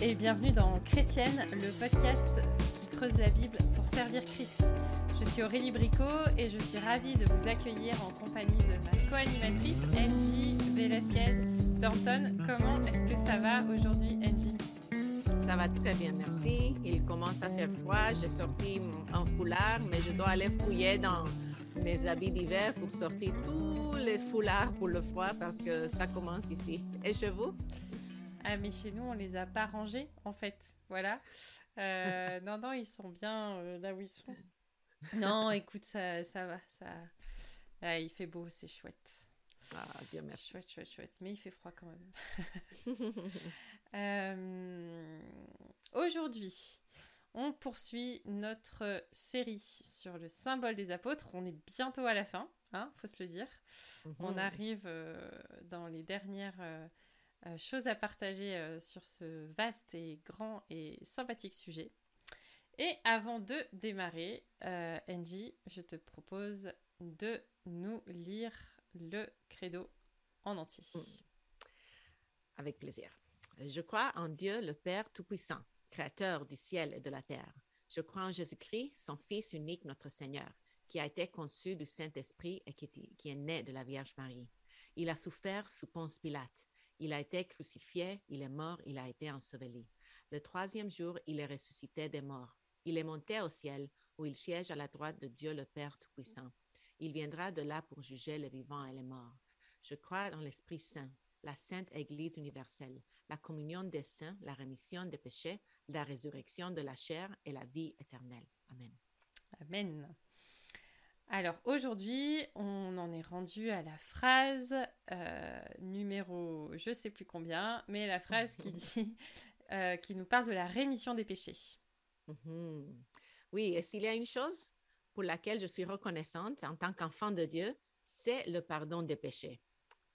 et bienvenue dans Chrétienne, le podcast qui creuse la Bible pour servir Christ. Je suis Aurélie Bricot et je suis ravie de vous accueillir en compagnie de ma co-animatrice Angie Velasquez Danton. Comment est-ce que ça va aujourd'hui Angie? Ça va très bien, merci. Il commence à faire froid, j'ai sorti un foulard, mais je dois aller fouiller dans mes habits d'hiver pour sortir tous les foulards pour le froid parce que ça commence ici. Et chez vous? Ah, mais chez nous, on les a pas rangés, en fait. Voilà. Euh, non, non, ils sont bien euh, là où ils sont. Non, écoute, ça, ça va. Ça... Il fait beau, c'est chouette. Ah, bien merci. Chouette, chouette, chouette. Mais il fait froid quand même. euh... Aujourd'hui, on poursuit notre série sur le symbole des apôtres. On est bientôt à la fin, hein, faut se le dire. On arrive euh, dans les dernières euh, choses à partager euh, sur ce vaste et grand et sympathique sujet. Et avant de démarrer, euh, Angie, je te propose de nous lire le credo en entier. Mm. Avec plaisir. Je crois en Dieu le Père Tout-Puissant, Créateur du ciel et de la terre. Je crois en Jésus-Christ, son Fils unique, notre Seigneur, qui a été conçu du Saint-Esprit et qui, qui est né de la Vierge Marie. Il a souffert sous Ponce Pilate il a été crucifié, il est mort, il a été enseveli. Le troisième jour, il est ressuscité des morts. Il est monté au ciel, où il siège à la droite de Dieu le Père Tout-Puissant. Il viendra de là pour juger les vivants et les morts. Je crois dans l'Esprit Saint, la Sainte Église universelle, la communion des saints, la rémission des péchés, la résurrection de la chair et la vie éternelle. Amen. Amen. Alors aujourd'hui, on en est rendu à la phrase euh, numéro je sais plus combien, mais la phrase qui dit, euh, qui nous parle de la rémission des péchés. Mhm. Oui, et s'il y a une chose pour laquelle je suis reconnaissante en tant qu'enfant de Dieu, c'est le pardon des péchés.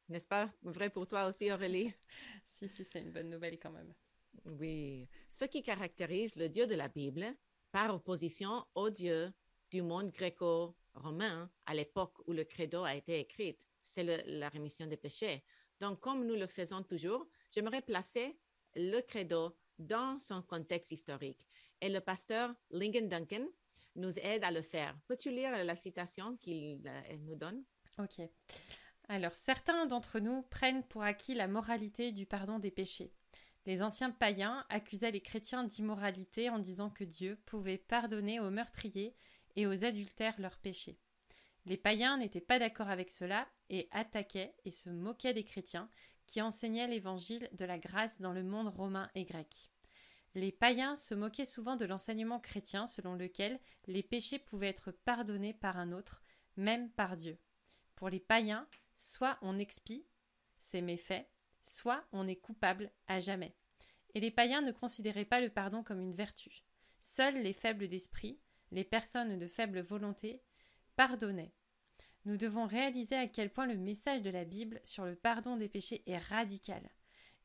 N'est-ce pas? Vrai pour toi aussi, Aurélie? si, si, c'est une bonne nouvelle quand même. Oui, ce qui caractérise le Dieu de la Bible, par opposition au Dieu du monde gréco romain à l'époque où le credo a été écrit, c'est la rémission des péchés. Donc, comme nous le faisons toujours, j'aimerais placer le credo dans son contexte historique. Et le pasteur Lincoln Duncan nous aide à le faire. Peux-tu lire la citation qu'il euh, nous donne? Ok. Alors, certains d'entre nous prennent pour acquis la moralité du pardon des péchés. Les anciens païens accusaient les chrétiens d'immoralité en disant que Dieu pouvait pardonner aux meurtriers et aux adultères leurs péchés. Les païens n'étaient pas d'accord avec cela et attaquaient et se moquaient des chrétiens qui enseignaient l'évangile de la grâce dans le monde romain et grec. Les païens se moquaient souvent de l'enseignement chrétien selon lequel les péchés pouvaient être pardonnés par un autre, même par Dieu. Pour les païens, soit on expie ses méfaits, soit on est coupable à jamais. Et les païens ne considéraient pas le pardon comme une vertu. Seuls les faibles d'esprit, les personnes de faible volonté, pardonnaient. Nous devons réaliser à quel point le message de la Bible sur le pardon des péchés est radical.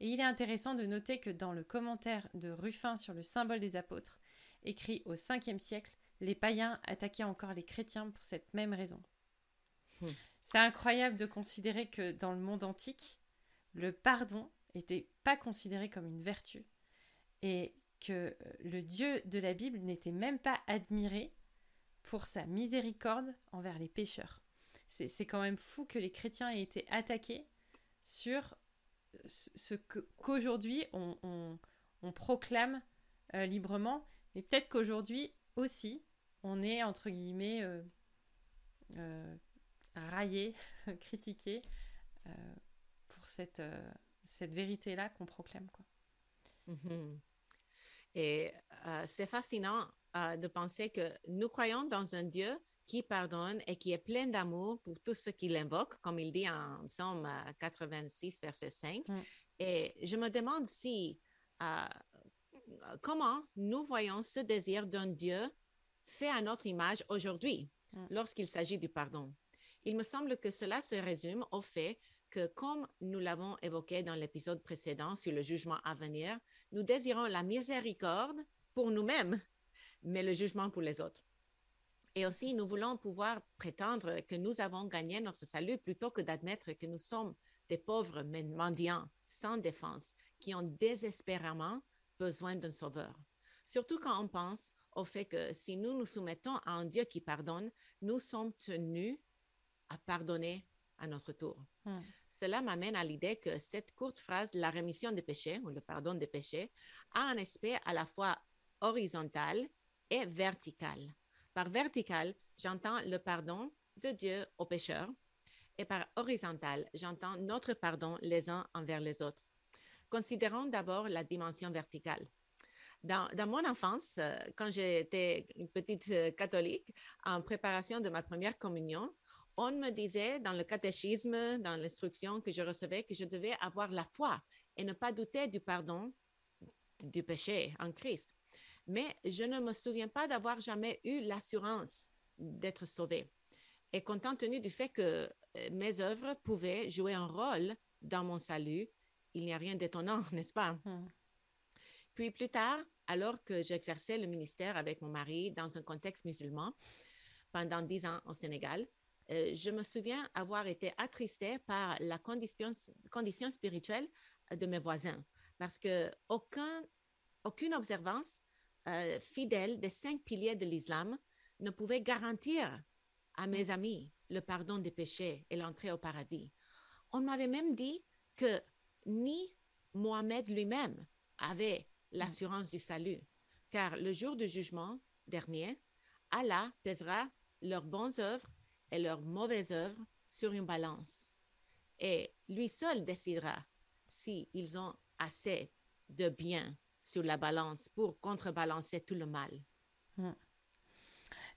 Et il est intéressant de noter que dans le commentaire de Ruffin sur le symbole des apôtres, écrit au 5e siècle, les païens attaquaient encore les chrétiens pour cette même raison. Hmm. C'est incroyable de considérer que dans le monde antique, le pardon n'était pas considéré comme une vertu et que euh, le Dieu de la Bible n'était même pas admiré pour sa miséricorde envers les pécheurs. C'est quand même fou que les chrétiens aient été attaqués sur ce qu'aujourd'hui on, proclame euh, librement, mais peut-être qu'aujourd'hui aussi on est entre guillemets euh, euh raillé, critiqué pour cette, cette vérité-là qu'on proclame. Quoi. Mm-hmm. Et euh, c'est fascinant euh, de penser que nous croyons dans un Dieu qui pardonne et qui est plein d'amour pour tous ceux qui l'invoquent, comme il dit en Psaume 86, euh, verset 5. Mm. Et je me demande si, comment nous voyons ce désir d'un Dieu fait à notre image aujourd'hui mm. lorsqu'il s'agit du pardon. Il me semble que cela se résume au fait que, comme nous l'avons évoqué dans l'épisode précédent sur le jugement à venir, nous désirons la miséricorde pour nous-mêmes, mais le jugement pour les autres. Et aussi, nous voulons pouvoir prétendre que nous avons gagné notre salut plutôt que d'admettre que nous sommes des pauvres mendiants sans défense qui ont désespérément besoin d'un sauveur. Surtout quand on pense au fait que si nous nous soumettons à un Dieu qui pardonne, nous sommes tenus à pardonner à notre tour. Hmm. Cela m'amène à l'idée que cette courte phrase, la rémission des péchés ou le pardon des péchés, a un aspect à la fois horizontal et vertical. Par vertical, j'entends le pardon de Dieu aux pécheurs et par horizontal, j'entends notre pardon les uns envers les autres. Considérons d'abord la dimension verticale. Dans, dans, mon enfance, euh, quand j'étais une petite euh, catholique, en préparation de ma première communion, on me disait dans le catéchisme, dans l'instruction que je recevais, que je devais avoir la foi et ne pas douter du pardon du péché en Christ. Mais je ne me souviens pas d'avoir jamais eu l'assurance d'être sauvé. Et compte tenu du fait que euh, mes œuvres pouvaient jouer un rôle dans mon salut, il n'y a rien d'étonnant, n'est-ce pas? Hmm. Puis plus tard, alors que j'exerçais le ministère avec mon mari dans un contexte musulman pendant dix ans au Sénégal, euh, je me souviens avoir été attristée par la condition, condition spirituelle de mes voisins parce que aucun, aucune observance euh, fidèle des cinq piliers de l'islam ne pouvait garantir à mes amis le pardon des péchés et l'entrée au paradis. On m'avait même dit que ni Mohamed lui-même avait l'assurance du salut, car le jour du jugement dernier, Allah pèsera leurs bonnes œuvres et leurs mauvaises œuvres sur une balance. Et lui seul décidera s'ils ils ont assez de bien sur la balance pour contrebalancer tout le mal. Hmm.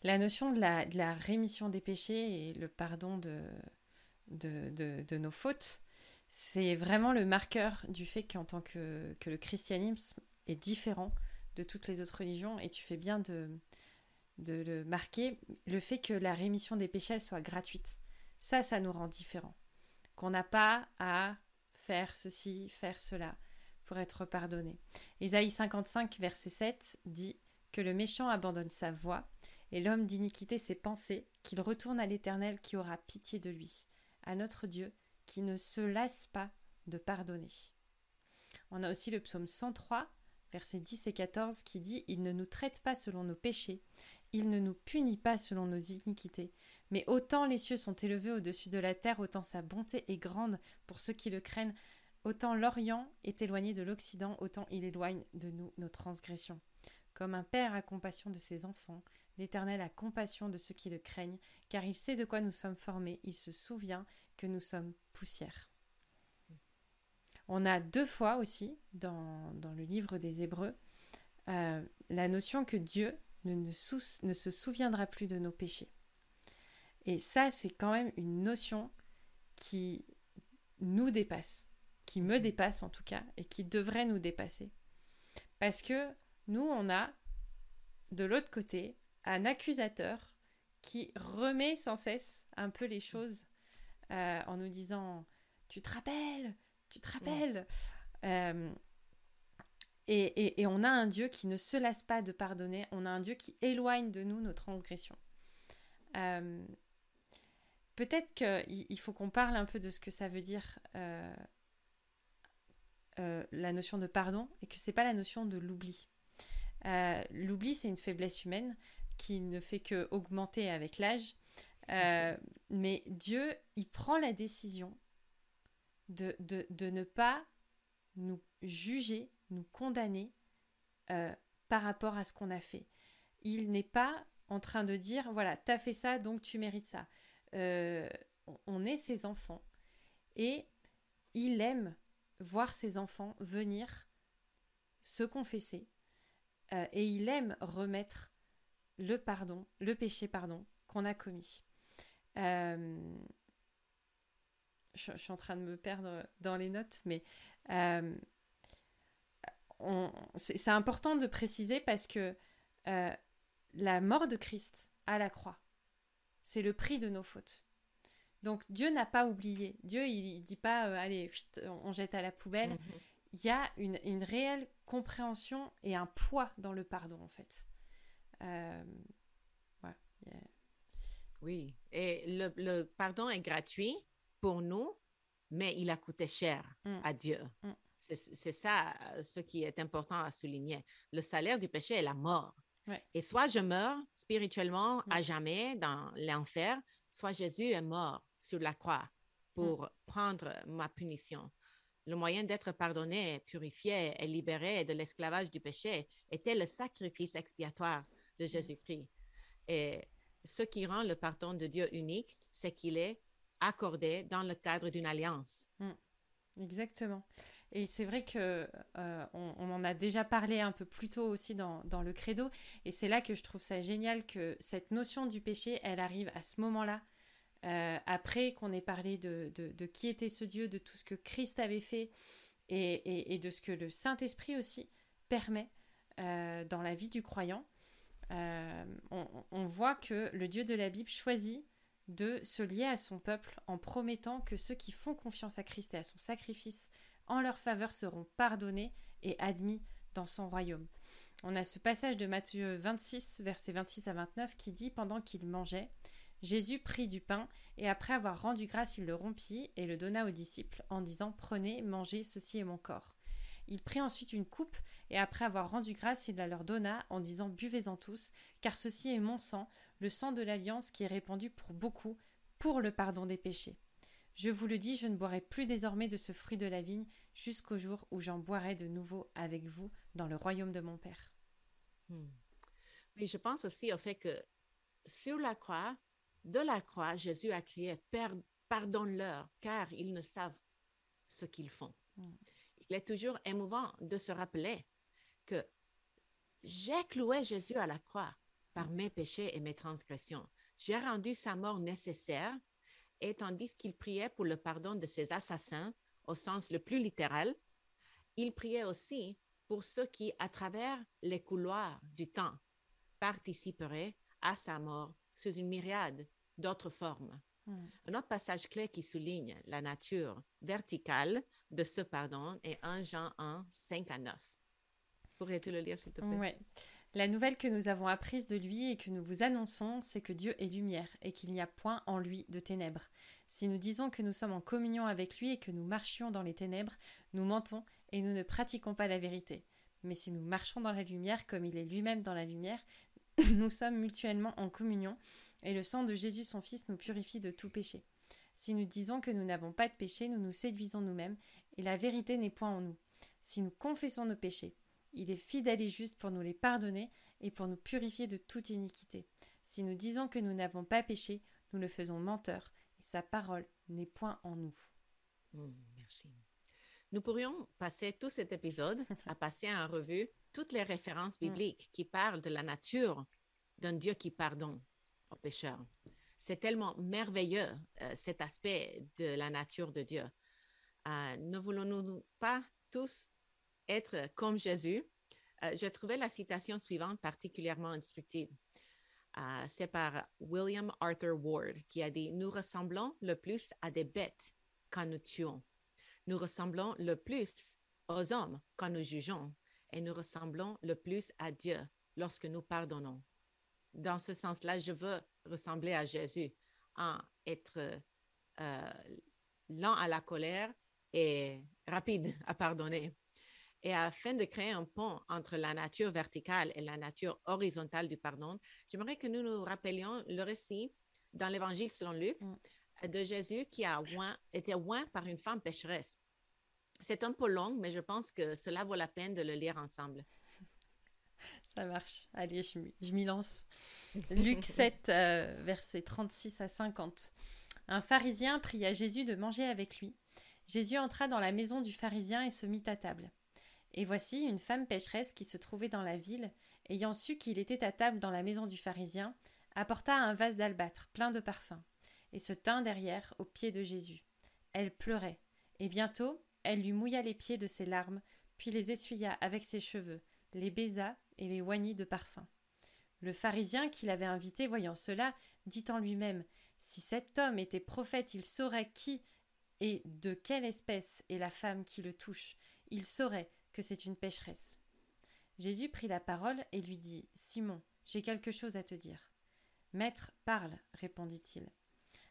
La notion de la, rémission des péchés et le pardon de, de, de, de nos fautes, c'est vraiment le marqueur du fait qu'en tant que, que le christianisme est différent de toutes les autres religions et tu fais bien de, de le marquer, le fait que la rémission des péchés soit gratuite. Ça, ça nous rend différents. Qu'on n'a pas à faire ceci, faire cela pour être pardonné. Ésaïe 55, verset 7 dit que le méchant abandonne sa voie et l'homme d'iniquité ses pensées, qu'il retourne à l'Éternel qui aura pitié de lui, à notre Dieu qui ne se lasse pas de pardonner. On a aussi le psaume 103, versets 10 et 14, qui dit Il ne nous traite pas selon nos péchés, il ne nous punit pas selon nos iniquités, mais autant les cieux sont élevés au-dessus de la terre, autant sa bonté est grande pour ceux qui le craignent, autant l'Orient est éloigné de l'Occident, autant il éloigne de nous nos transgressions. Comme un père a compassion de ses enfants, l'Éternel a compassion de ceux qui le craignent, car il sait de quoi nous sommes formés, il se souvient que nous sommes poussière. On a deux fois aussi, dans, le livre des Hébreux, euh, la notion que Dieu ne, ne, ne se souviendra plus de nos péchés. Et ça, c'est quand même une notion qui nous dépasse, qui me dépasse en tout cas, et qui devrait nous dépasser. Parce que nous, on a de l'autre côté un accusateur qui remet sans cesse un peu les choses euh, en nous disant Tu te rappelles Tu te rappelles euh, et, on a un Dieu qui ne se lasse pas de pardonner, on a un Dieu qui éloigne de nous nos transgressions. Euh, Peut-être qu'il faut qu'on parle un peu de ce que ça veut dire euh, euh, la notion de pardon et que c'est pas la notion de l'oubli. L'oubli, c'est une faiblesse humaine qui ne fait que augmenter avec l'âge. Mais Dieu, il prend la décision de, de, de ne pas nous juger, nous condamner euh, par rapport à ce qu'on a fait. Il n'est pas en train de dire, voilà, t'as fait ça, donc tu mérites ça. Euh, on est ses enfants et il aime voir ses enfants venir se confesser euh, et il aime remettre le pardon, le péché pardon qu'on a commis. Je, suis en train de me perdre dans les notes, mais c'est important de préciser parce que euh, la mort de Christ à la croix, c'est le prix de nos fautes. Donc Dieu n'a pas oublié. Dieu, il, il dit pas, euh, allez, on jette à la poubelle. -hmm. Il y a une, une, réelle compréhension et un poids dans le pardon, en fait. Euh, ouais, yeah. Oui, et le, le, pardon est gratuit pour nous, mais il a coûté cher mm. à Dieu. Mm. C'est ça euh, ce qui est important à souligner. Le salaire du péché est la mort. Et soit je meurs spirituellement à jamais dans l'enfer, soit Jésus est mort sur la croix pour prendre ma punition. Le moyen d'être pardonné, purifié et libéré de l'esclavage du péché était le sacrifice expiatoire de. Jésus-Christ. Et ce qui rend le pardon de Dieu unique, c'est qu'il est accordé dans le cadre d'une alliance. Mm. Exactement. Et c'est vrai que euh, on, en a déjà parlé un peu plus tôt aussi dans, le credo. Et c'est là que je trouve ça génial que cette notion du péché, elle arrive à ce moment-là. Euh, après qu'on ait parlé de, qui était ce Dieu, de tout ce que Christ avait fait et, de ce que le Saint-Esprit aussi permet euh, dans la vie du croyant, on, on, voit que le Dieu de la Bible choisit de se lier à son peuple en promettant que ceux qui font confiance à Christ et à son sacrifice en leur faveur seront pardonnés et admis dans son royaume. On a ce passage de Matthieu 26, versets 26 à 29, qui dit Pendant qu'il mangeait, Jésus prit du pain, et après avoir rendu grâce, il le rompit et le donna aux disciples, en disant Prenez, mangez, ceci est mon corps. Il prit ensuite une coupe, et après avoir rendu grâce, il la leur donna, en disant Buvez-en tous, car ceci est mon sang, le sang de l'alliance qui est répandu pour beaucoup, pour le pardon des péchés. Je vous le dis, je ne boirai plus désormais de ce fruit de la vigne jusqu'au jour où j'en boirai de nouveau avec vous dans le royaume de mon Père. Hmm. Mais je pense aussi au fait que sur la croix, de la croix, Jésus a crié Pardonne-leur, car ils ne savent ce qu'ils font. Hmm. Il est toujours émouvant de se rappeler que j'ai cloué Jésus à la croix par mes péchés et mes transgressions. J'ai rendu sa mort nécessaire et tandis qu'il priait pour le pardon de ses assassins, au sens le plus littéral, il priait aussi pour ceux qui, à travers les couloirs du temps, participeraient à sa mort sous une myriade d'autres formes. Hmm. Un autre passage clé qui souligne la nature verticale de ce pardon est 1 Jean 1, 5 à 9. Pourrais-tu le lire, s'il te plaît? Oui. La nouvelle que nous avons apprise de lui et que nous vous annonçons, c'est que Dieu est lumière et qu'il n'y a point en lui de ténèbres. Si nous disons que nous sommes en communion avec lui et que nous marchions dans les ténèbres, nous mentons et nous ne pratiquons pas la vérité. Mais si nous marchons dans la lumière comme il est lui-même dans la lumière, nous sommes mutuellement en communion et le sang de Jésus son Fils nous purifie de tout péché. Si nous disons que nous n'avons pas de péché, nous nous séduisons nous-mêmes et la vérité n'est point en nous. Si nous confessons nos péchés, il est fidèle et juste pour nous les pardonner et pour nous purifier de toute iniquité. Si nous disons que nous n'avons pas péché, nous le faisons menteur, et sa parole n'est point en nous. Hmm, merci. Nous pourrions passer tout cet épisode à passer en revue toutes les références hmm. bibliques qui parlent de la nature d'un Dieu qui pardonne aux pécheurs. C'est tellement merveilleux euh, cet aspect de la nature de Dieu. Euh, ne voulons-nous pas tous être comme Jésus, euh, j'ai trouvé la citation suivante particulièrement instructive. Euh, c'est par William Arthur Ward qui a dit Nous ressemblons le plus à des bêtes quand nous tuons. Nous ressemblons le plus aux hommes quand nous jugeons. Et nous ressemblons le plus à Dieu lorsque nous pardonnons. Dans ce sens-là, je veux ressembler à Jésus en être euh, lent à la colère et rapide à pardonner et afin de créer un pont entre la nature verticale et la nature horizontale du pardon, j'aimerais que nous nous rappelions le récit dans l'Évangile selon Luc mm. de Jésus qui a été oint par une femme pécheresse. C'est un peu long, mais je pense que cela vaut la peine de le lire ensemble. Ça marche. Allez, je, m'y lance. Luc 7, euh, versets 36 à 50. Un pharisien pria Jésus de manger avec lui. Jésus entra dans la maison du pharisien et se mit à table. Et voici une femme pécheresse qui se trouvait dans la ville, ayant su qu'il était à table dans la maison du pharisien, apporta un vase d'albâtre plein de parfums, et se tint derrière aux pieds de Jésus. Elle pleurait, et bientôt elle lui mouilla les pieds de ses larmes, puis les essuya avec ses cheveux, les baisa et les oignit de parfum. Le pharisien qui l'avait invité, voyant cela, dit en lui-même Si cet homme était prophète, il saurait qui et de quelle espèce est la femme qui le touche. Il saurait que c'est une pécheresse. Jésus prit la parole et lui dit Simon, j'ai quelque chose à te dire. Maître, parle, répondit-il.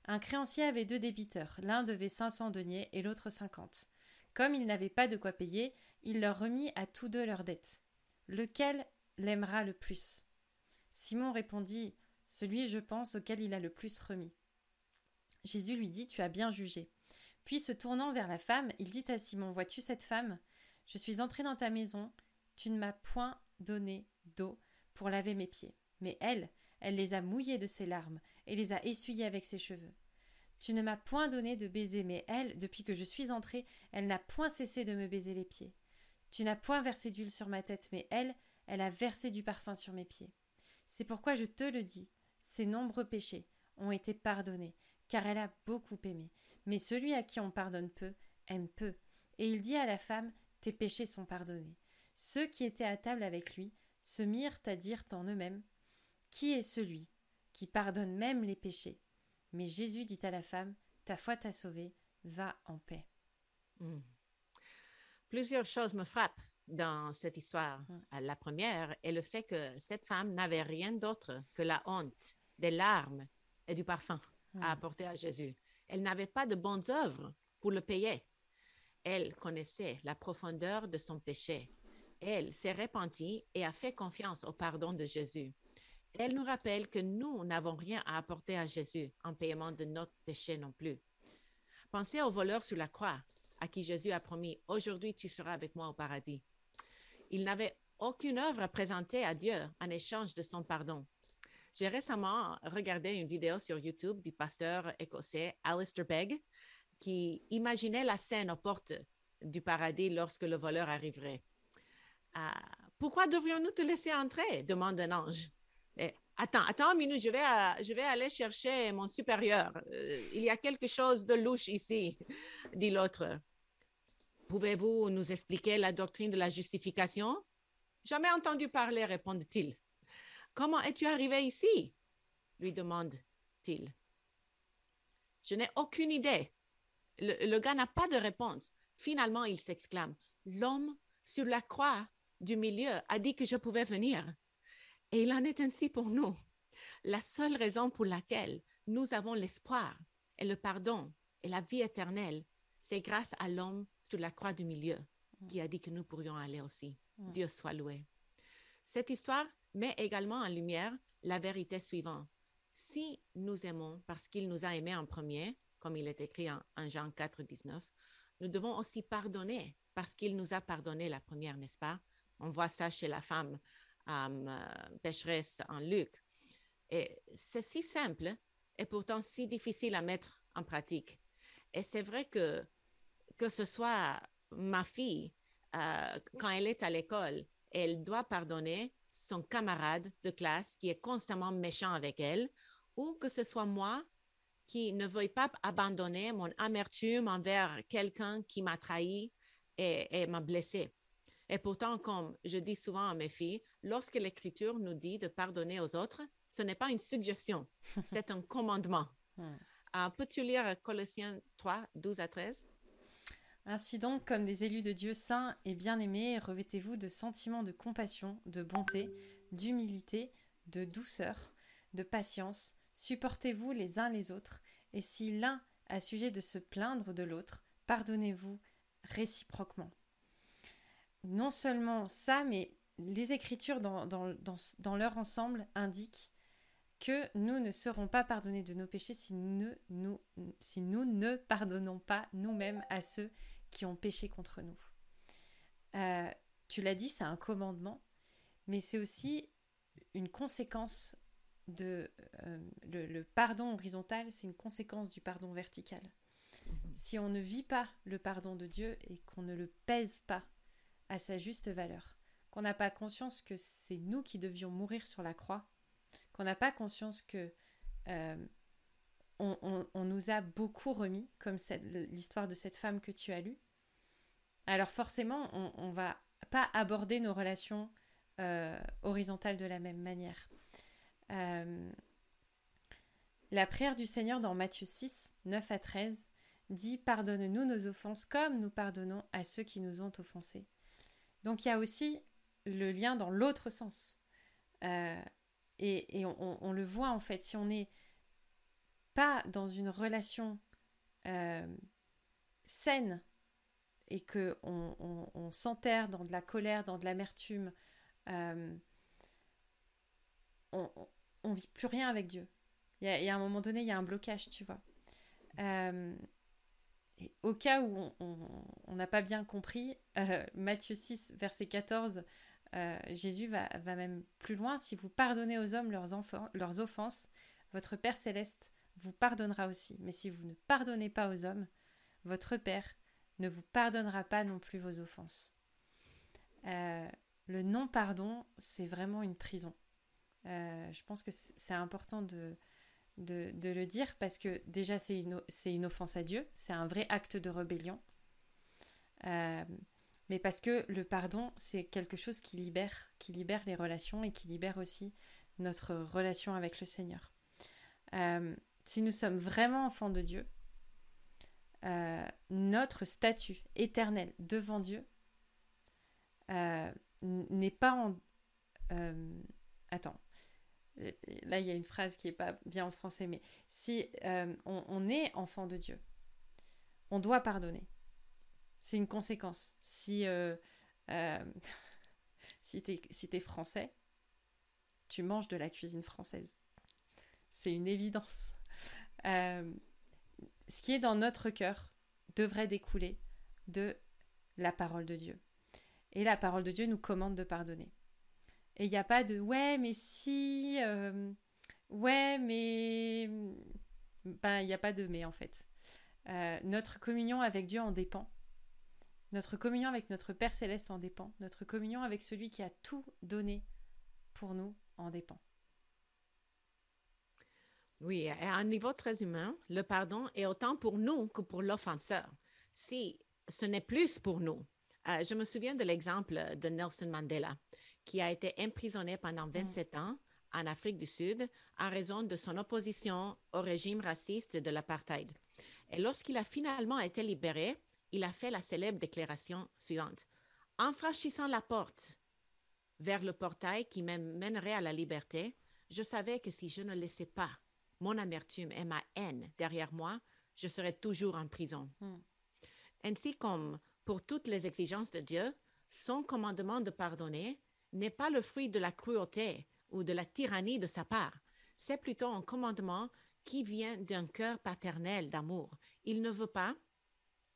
Un créancier avait deux débiteurs, l'un devait cinq cents deniers et l'autre cinquante. Comme il n'avait pas de quoi payer, il leur remit à tous deux leurs dettes. Lequel l'aimera le plus? Simon répondit Celui, je pense, auquel il a le plus remis. Jésus lui dit Tu as bien jugé. Puis, se tournant vers la femme, il dit à Simon Vois-tu cette femme? Je suis entré dans ta maison, tu ne m'as point donné d'eau pour laver mes pieds. Mais elle, elle les a mouillés de ses larmes et les a essuyés avec ses cheveux. Tu ne m'as point donné de baiser, mais elle, depuis que je suis entrée, elle n'a point cessé de me baiser les pieds. Tu n'as point versé d'huile sur ma tête, mais elle, elle a versé du parfum sur mes pieds. C'est pourquoi je te le dis, ses nombreux péchés ont été pardonnés, car elle a beaucoup aimé. Mais celui à qui on pardonne peu, aime peu. Et il dit à la femme, Tes péchés sont pardonnés. Ceux qui étaient à table avec lui se mirent à dire en eux-mêmes, Qui est celui qui pardonne même les péchés? Mais Jésus dit à la femme, Ta foi t'a sauvée, va en paix. Hmm. Plusieurs choses me frappent dans cette histoire. Hmm. La première est le fait que cette femme n'avait rien d'autre que la honte, des larmes et du parfum à hmm. apporter à Jésus. Elle n'avait pas de bonnes œuvres pour le payer. Elle connaissait la profondeur de son péché. Elle s'est repentie et a fait confiance au pardon de Jésus. Elle nous rappelle que nous n'avons rien à apporter à Jésus en paiement de notre péché non plus. Pensez au voleur sur la croix, à qui Jésus a promis, Aujourd'hui tu seras avec moi au paradis. Il n'avait aucune œuvre à présenter à Dieu en échange de son pardon. J'ai récemment regardé une vidéo sur YouTube du pasteur écossais Alistair Begg qui imaginait la scène aux portes du paradis lorsque le voleur arriverait. Ah, pourquoi devrions-nous te laisser entrer? demande un ange. Eh, attends, attends une minute, je vais, je vais aller chercher mon supérieur. Euh, il y a quelque chose de louche ici, dit l'autre. Pouvez-vous nous expliquer la doctrine de la justification? Jamais entendu parler, répond-il. Comment es-tu arrivé ici? lui demande-t-il. Je n'ai aucune idée. Le, gars n'a pas de réponse. Finalement, il s'exclame. L'homme sur la croix du milieu a dit que je pouvais venir. Et il en est ainsi pour nous. La seule raison pour laquelle nous avons l'espoir et le pardon et la vie éternelle, c'est grâce à l'homme sur la croix du milieu qui a dit que nous pourrions aller aussi. Mm. Dieu soit loué. Cette histoire met également en lumière la vérité suivante. Si nous aimons parce qu'il nous a aimés en premier, comme il est écrit en, Jean 4, 19, nous devons aussi pardonner parce qu'il nous a pardonné la première, n'est-ce pas? On voit ça chez la femme euh, pécheresse en Luc. Et c'est si simple et pourtant si difficile à mettre en pratique. Et c'est vrai que que ce soit ma fille, euh, quand elle est à l'école, elle doit pardonner son camarade de classe qui est constamment méchant avec elle, ou que ce soit moi qui ne veuille pas abandonner mon amertume envers quelqu'un qui m'a trahi et, m'a blessé. Et pourtant, comme je dis souvent à mes filles, lorsque l'Écriture nous dit de pardonner aux autres, ce n'est pas une suggestion, c'est un commandement. Hmm. Euh, peux-tu lire Colossiens 3, 12 à 13? Ainsi donc, comme des élus de Dieu saints et bien-aimés, revêtez-vous de sentiments de compassion, de bonté, d'humilité, de douceur, de patience, supportez-vous les uns les autres, et si l'un a sujet de se plaindre de l'autre, pardonnez-vous réciproquement. Non seulement ça, mais les Écritures dans, leur ensemble indiquent que nous ne serons pas pardonnés de nos péchés si nous, si nous ne pardonnons pas nous-mêmes à ceux qui ont péché contre nous. Euh, tu l'as dit, c'est un commandement, mais c'est aussi une conséquence de euh, le, pardon horizontal, c'est une conséquence du pardon vertical. Mhm. Si on ne vit pas le pardon de Dieu et qu'on ne le pèse pas à sa juste valeur, qu'on n'a pas conscience que c'est nous qui devions mourir sur la croix, qu'on n'a pas conscience que euh, on, nous a beaucoup remis, comme l'histoire de cette femme que tu as lue, alors forcément, on ne va pas aborder nos relations euh, horizontales de la même manière. Euh, la prière du Seigneur dans Matthieu 6, 9 à 13 dit Pardonne-nous nos offenses comme nous pardonnons à ceux qui nous ont offensés. Donc il y a aussi le lien dans l'autre sens. Euh, et, on, le voit en fait, si on n'est pas dans une relation saine et que on, s'enterre dans de la colère, dans de l'amertume, euh, on, vit plus rien avec Dieu. Il y, a, un moment donné, il y a un blocage, tu vois. Euh, au cas où on n'a pas bien compris, euh, Matthieu 6, verset 14, Jésus va, même plus loin. Si vous pardonnez aux hommes leurs, enfants, leurs offenses, votre Père céleste vous pardonnera aussi. Mais si vous ne pardonnez pas aux hommes, votre Père ne vous pardonnera pas non plus vos offenses. Euh, le non-pardon, c'est vraiment une prison. Euh, je pense que c'est important de, de, le dire parce que déjà c'est une, une, offense à Dieu, c'est un vrai acte de rébellion. Euh, mais parce que le pardon, c'est quelque chose qui libère, qui libère les relations et qui libère aussi notre relation avec le Seigneur. si nous sommes vraiment enfants de Dieu, euh, notre statut éternel devant Dieu euh, n'est pas en... Euh, attends, là il y a une phrase qui n'est pas bien en français, mais si on, est enfant de Dieu, on doit pardonner. C'est une conséquence. Si, si tu es, si es français, tu manges de la cuisine française. C'est une évidence ce qui est dans notre cœur devrait découler de la parole de Dieu. Et la parole de Dieu nous commande de pardonner. Et il n'y a pas de ouais, mais si, euh, ouais, mais. Ben, il n'y a pas de mais en fait. Euh, notre communion avec Dieu en dépend. Notre communion avec notre Père céleste en dépend. Notre communion avec celui qui a tout donné pour nous en dépend. Oui, à un niveau très humain, le pardon est autant pour nous que pour l'offenseur. Si ce n'est plus pour nous. Euh, je me souviens de l'exemple de Nelson Mandela, qui a été emprisonné pendant 27 mm. ans en Afrique du Sud en raison de son opposition au régime raciste de l'apartheid. Et lorsqu'il a finalement été libéré, il a fait la célèbre déclaration suivante. En franchissant la porte vers le portail qui mènerait à la liberté, je savais que si je ne laissais pas mon amertume et ma haine derrière moi, je serai toujours en prison. Hmm. Ainsi comme pour toutes les exigences de Dieu, son commandement de pardonner n'est pas le fruit de la cruauté ou de la tyrannie de sa part. C'est plutôt un commandement qui vient d'un cœur paternel d'amour. Il ne veut pas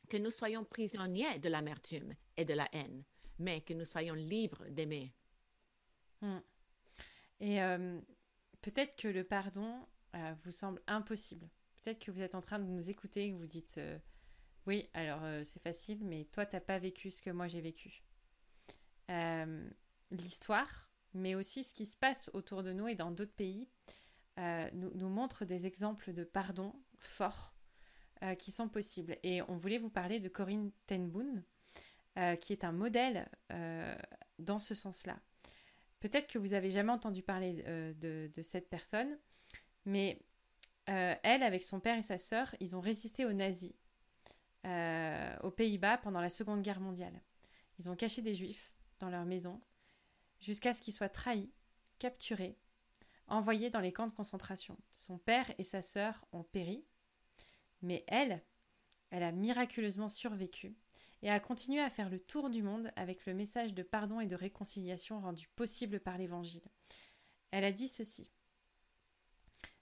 que nous soyons prisonniers de l'amertume et de la haine, mais que nous soyons libres d'aimer. Hmm. Et euh, peut-être que le pardon euh, vous semble impossible. Peut-être que vous êtes en train de nous écouter et que vous dites euh, Oui, alors c'est facile, mais toi, tu n'as pas vécu ce que moi j'ai vécu. L'histoire, mais aussi ce qui se passe autour de nous et dans d'autres pays, nous, nous, montre des exemples de pardon forts qui sont possibles. Et on voulait vous parler de Corinne Ten Boom, qui est un modèle dans ce sens-là. Peut-être que vous avez jamais entendu parler de, de, cette personne, mais euh, elle, avec son père et sa sœur, ils ont résisté aux nazis euh, aux Pays-Bas pendant la Seconde Guerre mondiale. Ils ont caché des juifs dans leur maison jusqu'à ce qu'ils soient trahis, capturés, envoyés dans les camps de concentration. Son père et sa sœur ont péri, mais elle, elle a miraculeusement survécu et a continué à faire le tour du monde avec le message de pardon et de réconciliation rendu possible par l'Évangile. Elle a dit ceci.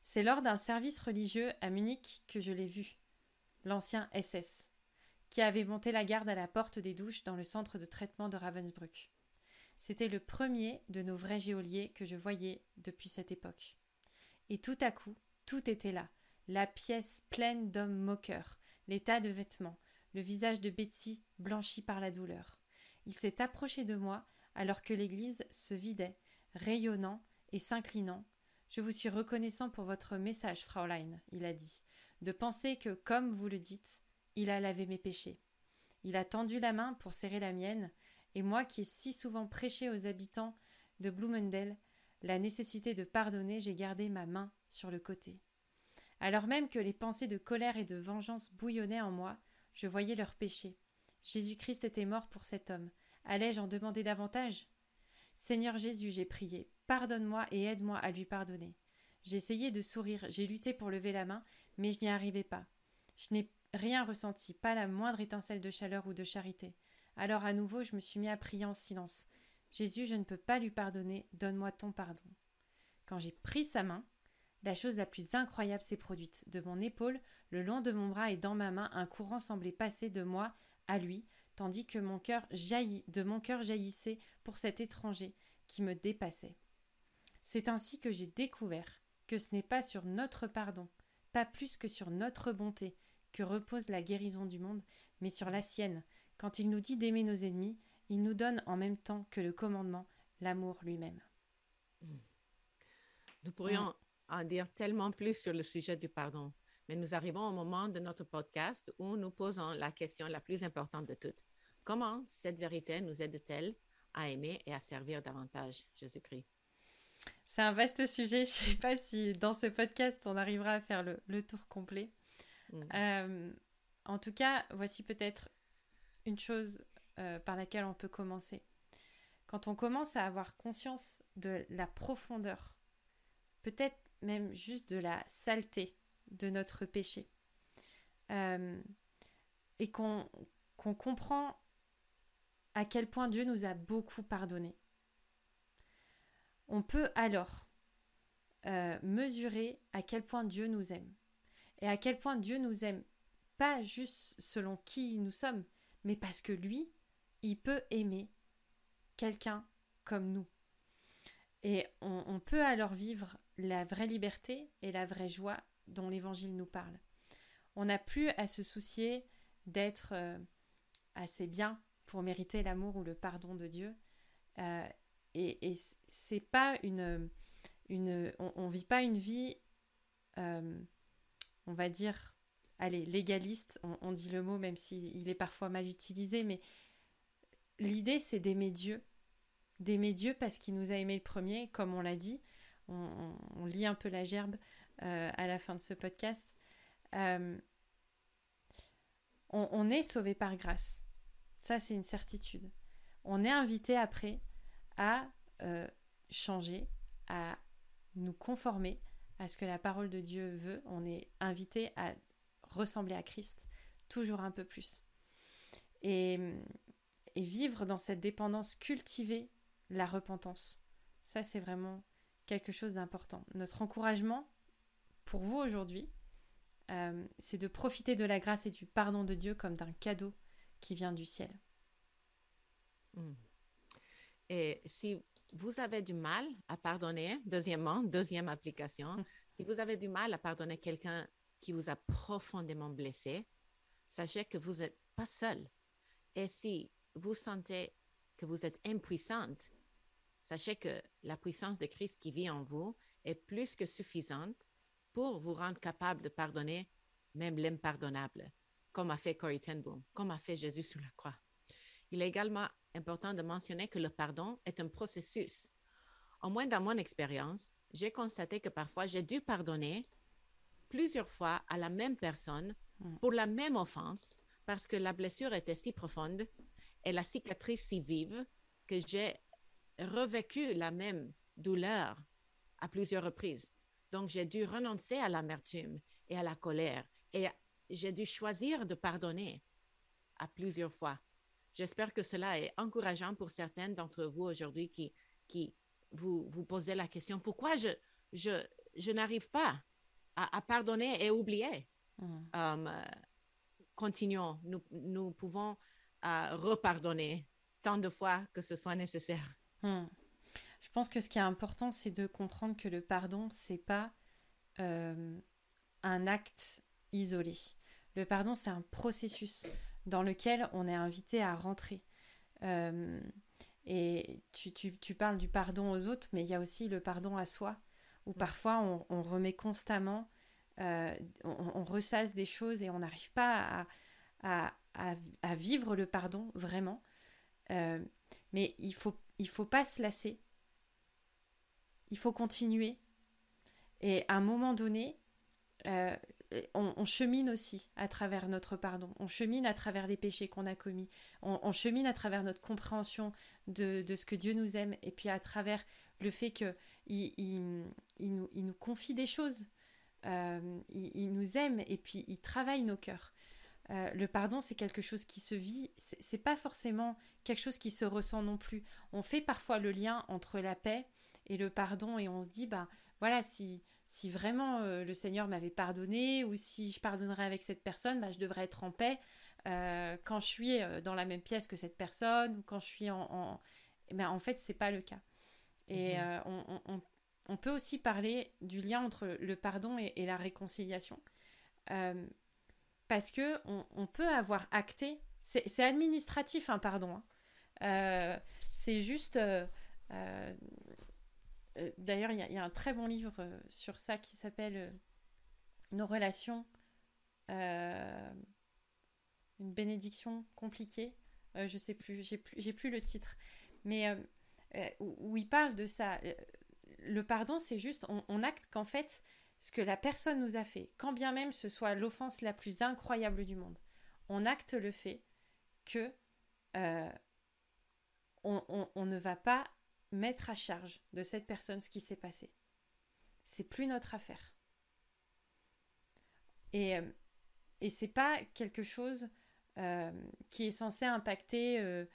C'est lors d'un service religieux à Munich que je l'ai vu, l'ancien SS, qui avait monté la garde à la porte des douches dans le centre de traitement de Ravensbrück. C'était le premier de nos vrais géoliers que je voyais depuis cette époque. Et tout à coup, tout était là, la pièce pleine d'hommes moqueurs, les tas de vêtements, le visage de Betsy blanchi par la douleur. Il s'est approché de moi alors que l'église se vidait, rayonnant et s'inclinant, je vous suis reconnaissant pour votre message, Fraulein, il a dit, de penser que, comme vous le dites, il a lavé mes péchés. Il a tendu la main pour serrer la mienne, et moi qui ai si souvent prêché aux habitants de Blumendel la nécessité de pardonner, j'ai gardé ma main sur le côté. Alors même que les pensées de colère et de vengeance bouillonnaient en moi, je voyais leurs péchés. Jésus-Christ était mort pour cet homme. Allais-je en demander davantage? Seigneur Jésus, j'ai prié, Pardonne-moi et aide-moi à lui pardonner. Essayé de sourire, j'ai lutté pour lever la main, mais je n'y arrivais pas. Je n'ai rien ressenti, pas la moindre étincelle de chaleur ou de charité. Alors à nouveau, je me suis mis à prier en silence. Jésus, je ne peux pas lui pardonner, donne-moi ton pardon. Quand j'ai pris sa main, la chose la plus incroyable s'est produite. De mon épaule, le long de mon bras et dans ma main, un courant semblait passer de moi à lui, tandis que mon cœur jaillit, de mon cœur jaillissait pour cet étranger qui me dépassait. C'est ainsi que j'ai découvert que ce n'est pas sur notre pardon, pas plus que sur notre bonté, que repose la guérison du monde, mais sur la sienne. Quand il nous dit d'aimer nos ennemis, il nous donne en même temps que le commandement l'amour lui-même. Nous pourrions en dire tellement plus sur le sujet du pardon, mais nous arrivons au moment de notre podcast où nous posons la question la plus importante de toutes. Comment cette vérité nous aide-t-elle à aimer et à servir davantage Jésus-Christ? C'est un vaste sujet. Je ne sais pas si dans ce podcast on arrivera à faire le, tour complet. Mm. Euh, en tout cas, voici peut-être une chose euh, par laquelle on peut commencer. Quand on commence à avoir conscience de la profondeur, peut-être même juste de la saleté de notre péché, euh, et qu'on comprend à quel point Dieu nous a beaucoup pardonné, on peut alors euh, mesurer à quel point Dieu nous aime. Et à quel point Dieu nous aime, pas juste selon qui nous sommes, mais parce que lui, il peut aimer quelqu'un comme nous. Et on, peut alors vivre la vraie liberté et la vraie joie dont l'Évangile nous parle. On n'a plus à se soucier d'être euh, assez bien pour mériter l'amour ou le pardon de Dieu. Euh, et, c'est pas une, une on, ne vit pas une vie, euh, on va dire, allez, légaliste. On, dit le mot même s'il est parfois mal utilisé, mais l'idée c'est d'aimer Dieu, d'aimer Dieu parce qu'il nous a aimé le premier, comme on l'a dit. On, lit un peu la gerbe euh, à la fin de ce podcast. on, on est sauvé par grâce. Ça, c'est une certitude. On est invité après à euh, changer, à nous conformer à ce que la parole de Dieu veut. On est invité à ressembler à Christ toujours un peu plus. Et, et vivre dans cette dépendance, cultiver la repentance. Ça, c'est vraiment quelque chose d'important. Notre encouragement pour vous aujourd'hui, euh, c'est de profiter de la grâce et du pardon de Dieu comme d'un cadeau qui vient du ciel. Hmm. Et si vous avez du mal à pardonner, deuxièmement, deuxième application, si vous avez du mal à pardonner quelqu'un qui vous a profondément blessé, sachez que vous n'êtes pas seul. Et si vous sentez que vous êtes impuissante, sachez que la puissance de Christ qui vit en vous est plus que suffisante pour vous rendre capable de pardonner même l'impardonnable, comme a fait Corey Ten Boom, comme a fait Jésus sur la croix. Il est également important de mentionner que le pardon est un processus. En moins dans mon expérience, j'ai constaté que parfois j'ai dû pardonner plusieurs fois à la même personne hmm. pour la même offense parce que la blessure était si profonde et la cicatrice si vive que j'ai revécu la même douleur à plusieurs reprises. Donc j'ai dû renoncer à l'amertume et à la colère et j'ai dû choisir de pardonner à plusieurs fois. J'espère que cela est encourageant pour certaines d'entre vous aujourd'hui qui, qui vous, vous posez la question pourquoi je, je, je n'arrive pas à, pardonner et oublier. Mm. Um, continuons, nous, nous pouvons uh, repardonner tant de fois que ce soit nécessaire. Mm. Je pense que ce qui est important, c'est de comprendre que le pardon, c'est pas euh, un acte isolé. Le pardon, c'est un processus dans lequel on est invité à rentrer. Euh, et tu, tu, tu, parles du pardon aux autres, mais il y a aussi le pardon à soi, où parfois on, remet constamment, euh, on, ressasse des choses et on n'arrive pas à, à, à, vivre le pardon vraiment. Euh, mais il faut, il faut pas se lasser. Il faut continuer. Et à un moment donné, on, chemine aussi à travers notre pardon, on chemine à travers les péchés qu'on a commis, on, chemine à travers notre compréhension de, ce que Dieu nous aime, et puis à travers le fait qu'il il, nous, confie des choses, euh, il, nous aime, et puis il travaille nos cœurs. euh, le pardon, c'est quelque chose qui se vit, c'est pas forcément quelque chose qui se ressent non plus. On fait parfois le lien entre la paix et le pardon et on se dit, bah voilà, si, vraiment euh, le Seigneur m'avait pardonné ou si je pardonnerais avec cette personne, bah, je devrais être en paix quand je suis dans la même pièce que cette personne ou quand je suis en... en... Eh ben, en fait, c'est pas le cas. Et mhm. on, on, peut aussi parler du lien entre le pardon et, et la réconciliation parce que on, peut avoir acté, c'est administratif, hein, pardon. Hein. Euh, c'est juste. Euh, euh, d'ailleurs, il y, a un très bon livre sur ça qui s'appelle Nos relations, une bénédiction compliquée. je sais plus, j'ai plus, plus le titre, mais où, il parle de ça. Le pardon, c'est juste, on acte qu'en fait, ce que la personne nous a fait, quand bien même ce soit l'offense la plus incroyable du monde, on acte le fait que euh, on, ne va pas mettre à charge de cette personne ce qui s'est passé. C'est plus notre affaire. Et, euh, et c'est pas quelque chose euh, qui est censé impacter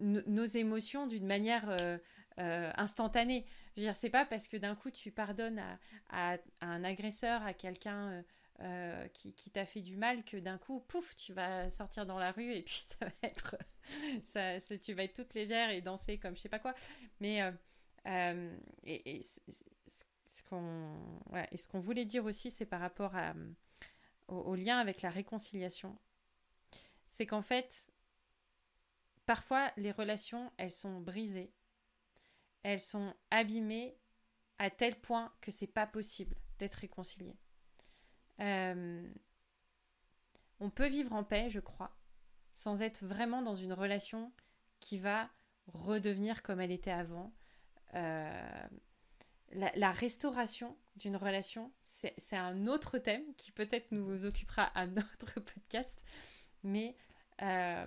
nos émotions d'une manière euh, instantané. Je veux dire, c'est pas parce que d'un coup tu pardonnes à, un agresseur, à quelqu'un euh, euh, qui, t'a fait du mal, que d'un coup, pouf, tu vas sortir dans la rue et puis ça va être. tu vas être toute légère et danser comme je sais pas quoi. Mais. et, ce qu'on voulait dire aussi, c'est par rapport au lien avec la réconciliation. C'est qu'en fait, parfois, les relations, elles sont brisées elles sont abîmées à tel point que c'est pas possible d'être réconcilié. Euh, on peut vivre en paix, je crois, sans être vraiment dans une relation qui va redevenir comme elle était avant. Euh, la, restauration d'une relation, c'est un autre thème qui peut-être nous occupera à notre podcast, mais euh,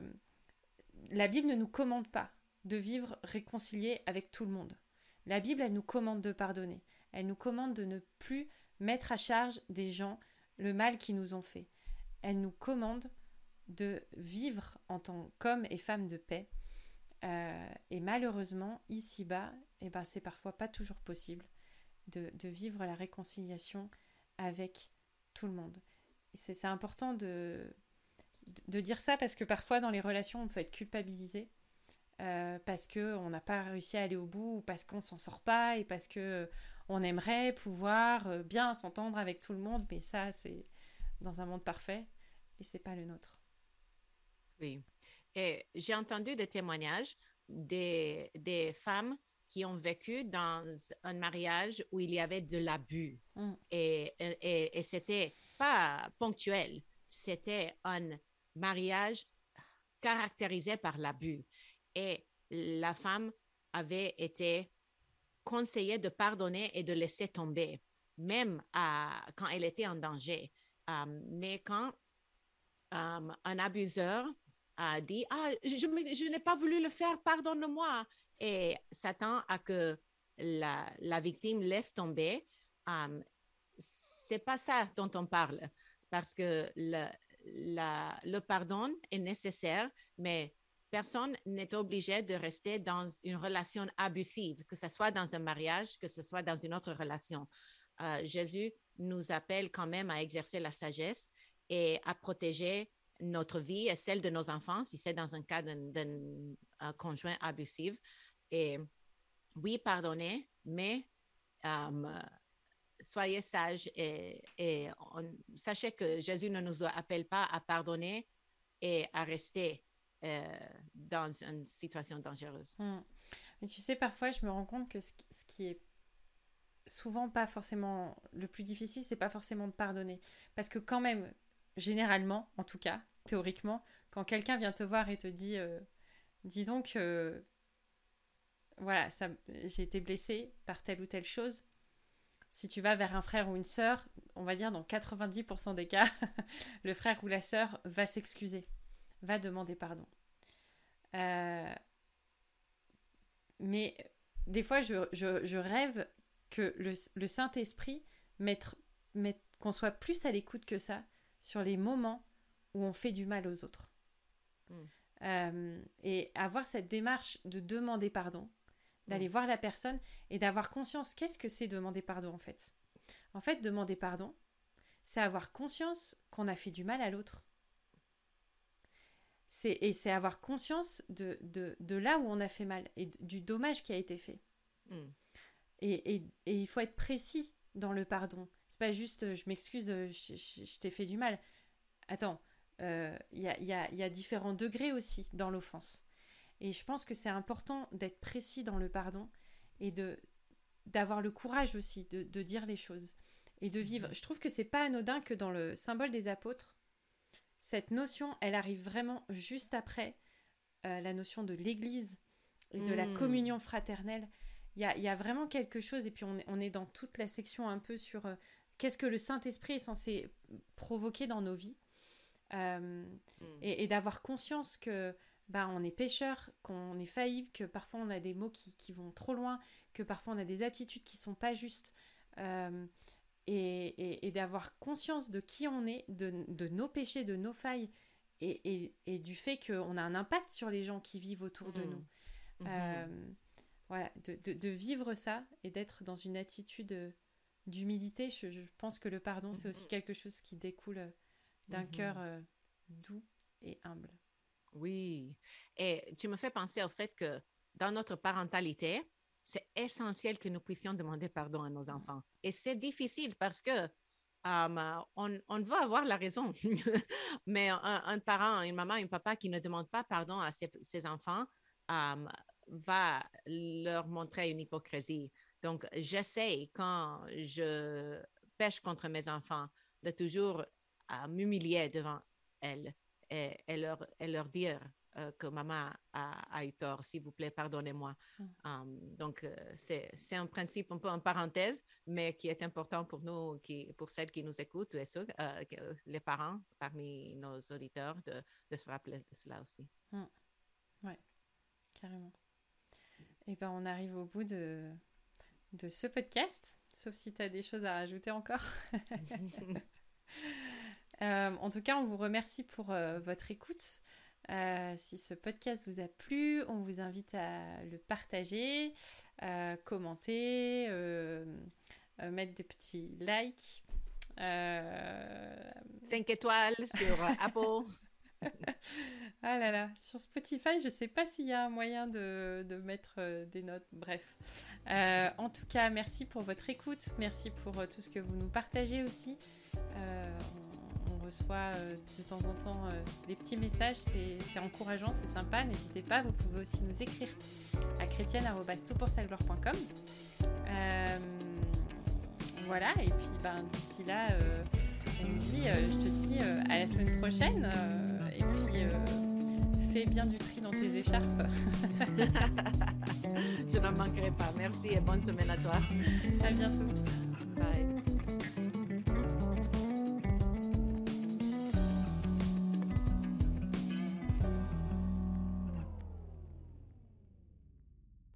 la Bible ne nous commande pas de vivre réconcilié avec tout le monde. La Bible, elle nous commande de pardonner. Elle nous commande de ne plus mettre à charge des gens le mal qu'ils nous ont fait. Elle nous commande de vivre en tant qu'hommes et femmes de paix. Euh, et malheureusement, ici-bas, eh ben, c'est parfois pas toujours possible de, vivre la réconciliation avec tout le monde. C'est important de, de dire ça parce que parfois dans les relations, on peut être culpabilisé euh, parce qu'on n'a pas réussi à aller au bout ou parce qu'on s'en sort pas et parce que euh, on aimerait pouvoir euh, bien s'entendre avec tout le monde, mais ça c'est dans un monde parfait et c'est pas le nôtre. Oui. Et j'ai entendu des témoignages des, des, femmes qui ont vécu dans un mariage où il y avait de l'abus. Mm. Et, et, et c'était pas ponctuel, c'était un mariage caractérisé par l'abus. Et la femme avait été conseillée de pardonner et de laisser tomber, même quand elle était en danger. Euh, mais quand euh, un abuseur a dit Ah, je, n'ai pas voulu le faire, pardonne-moi, et s'attend à que la, victime laisse tomber, euh, c'est pas ça dont on parle, parce que le, le pardon est nécessaire, mais personne n'est obligé de rester dans une relation abusive, que ce soit dans un mariage, que ce soit dans une autre relation. Euh, Jésus nous appelle quand même à exercer la sagesse et à protéger notre vie et celle de nos enfants si c'est dans un cas d'un conjoint abusif. Et oui, pardonnez, mais euh, soyez sages et, sachez que Jésus ne nous appelle pas à pardonner et à rester euh, dans une situation dangereuse. Hmm. Mais tu sais, parfois, je me rends compte que ce, qui est souvent pas forcément le plus difficile, c'est pas forcément de pardonner. Parce que quand même, généralement, en tout cas, théoriquement, quand quelqu'un vient te voir et te dit, euh, dis donc, euh, voilà, j'ai été blessée par telle ou telle chose. Si tu vas vers un frère ou une sœur, on va dire dans 90% des cas, le frère ou la sœur va s'excuser va demander pardon. Euh, mais des fois, je, rêve que le, Saint-Esprit mette, qu'on soit plus à l'écoute que ça sur les moments où on fait du mal aux autres. Mm. Euh, et avoir cette démarche de demander pardon, d'aller Mm. voir la personne et d'avoir conscience qu'est-ce que c'est demander pardon en fait? En fait, demander pardon, c'est avoir conscience qu'on a fait du mal à l'autre. C'est, et c'est avoir conscience de, de, de là où on a fait mal et du dommage qui a été fait. Mm. Et, et- et il faut être précis dans le pardon. C'est pas juste euh, je m'excuse, euh, je, je- je t'ai fait du mal. Attends, euh, il y, a, y a- y a différents degrés aussi dans l'offense. Et je pense que c'est important d'être précis dans le pardon et de d'avoir le courage aussi de, de dire les choses et de vivre. Je trouve que c'est pas anodin que dans le symbole des apôtres, cette notion, elle arrive vraiment juste après euh, la notion de l'Église et de la Mm. communion fraternelle. Il y a, y a vraiment quelque chose, et puis on est, on est dans toute la section un peu sur euh, qu'est-ce que le Saint-Esprit est censé provoquer dans nos vies. Euh, et, et d'avoir conscience que bah, on est pécheur, qu'on est faillible, que parfois on a des mots qui, qui vont trop loin, que parfois on a des attitudes qui sont pas justes, euh, et, et- et d'avoir conscience de qui on est, de, de nos péchés, de nos failles, et, du fait qu'on a un impact sur les gens qui vivent autour de Mm. nous. Mhm. Euh, voilà, de, de- de vivre ça et d'être dans une attitude euh, d'humilité. Je, je pense que le pardon, c'est aussi Mhm. quelque chose qui découle d'un cœur doux et humble. Oui. Et tu me fais penser au fait que dans notre parentalité, c'est essentiel que nous puissions demander pardon à nos enfants. Et c'est difficile parce que um, on, on veut avoir la raison. Mais un, un parent, une maman, un papa qui ne demande pas pardon à ses, ses enfants um, va leur montrer une hypocrisie. Donc, j'essaie quand je pêche contre mes enfants de toujours m'humilier devant elles et, et leur, et leur dire euh, que maman a, a eu tort, s'il vous plaît, pardonnez-moi. Mm. Um, donc, euh, c'est un principe un peu en parenthèse, mais qui est important pour nous, qui, pour celles qui nous écoutent, et ceux, euh, les parents parmi nos auditeurs, de, de se rappeler de cela aussi. Carrément. Et ben on arrive au bout de, de ce podcast, sauf si tu as des choses à rajouter encore. Euh, en tout cas, on vous remercie pour euh, votre écoute. Euh, si ce podcast vous a plu, on vous invite à le partager, commenter, mettre des petits likes. Euh, Cinq étoiles sur Apple. Ah là là, sur Spotify, je sais pas s'il y a un moyen de, de mettre des notes. Bref. Euh, en tout cas, merci pour votre écoute. Merci pour tout ce que vous nous partagez aussi. Euh, reçoit euh, de temps en temps euh, des petits messages. C'est encourageant, c'est sympa. N'hésitez pas. Vous pouvez aussi nous écrire à chrétienne.toutpoursagloire.com. Euh, voilà. Et puis, ben, d'ici là, euh, Angie, euh, je te dis à la semaine prochaine. et puis, fais bien du tri dans tes écharpes. Je n'en manquerai pas. Merci et bonne semaine à toi. à bientôt. Bye.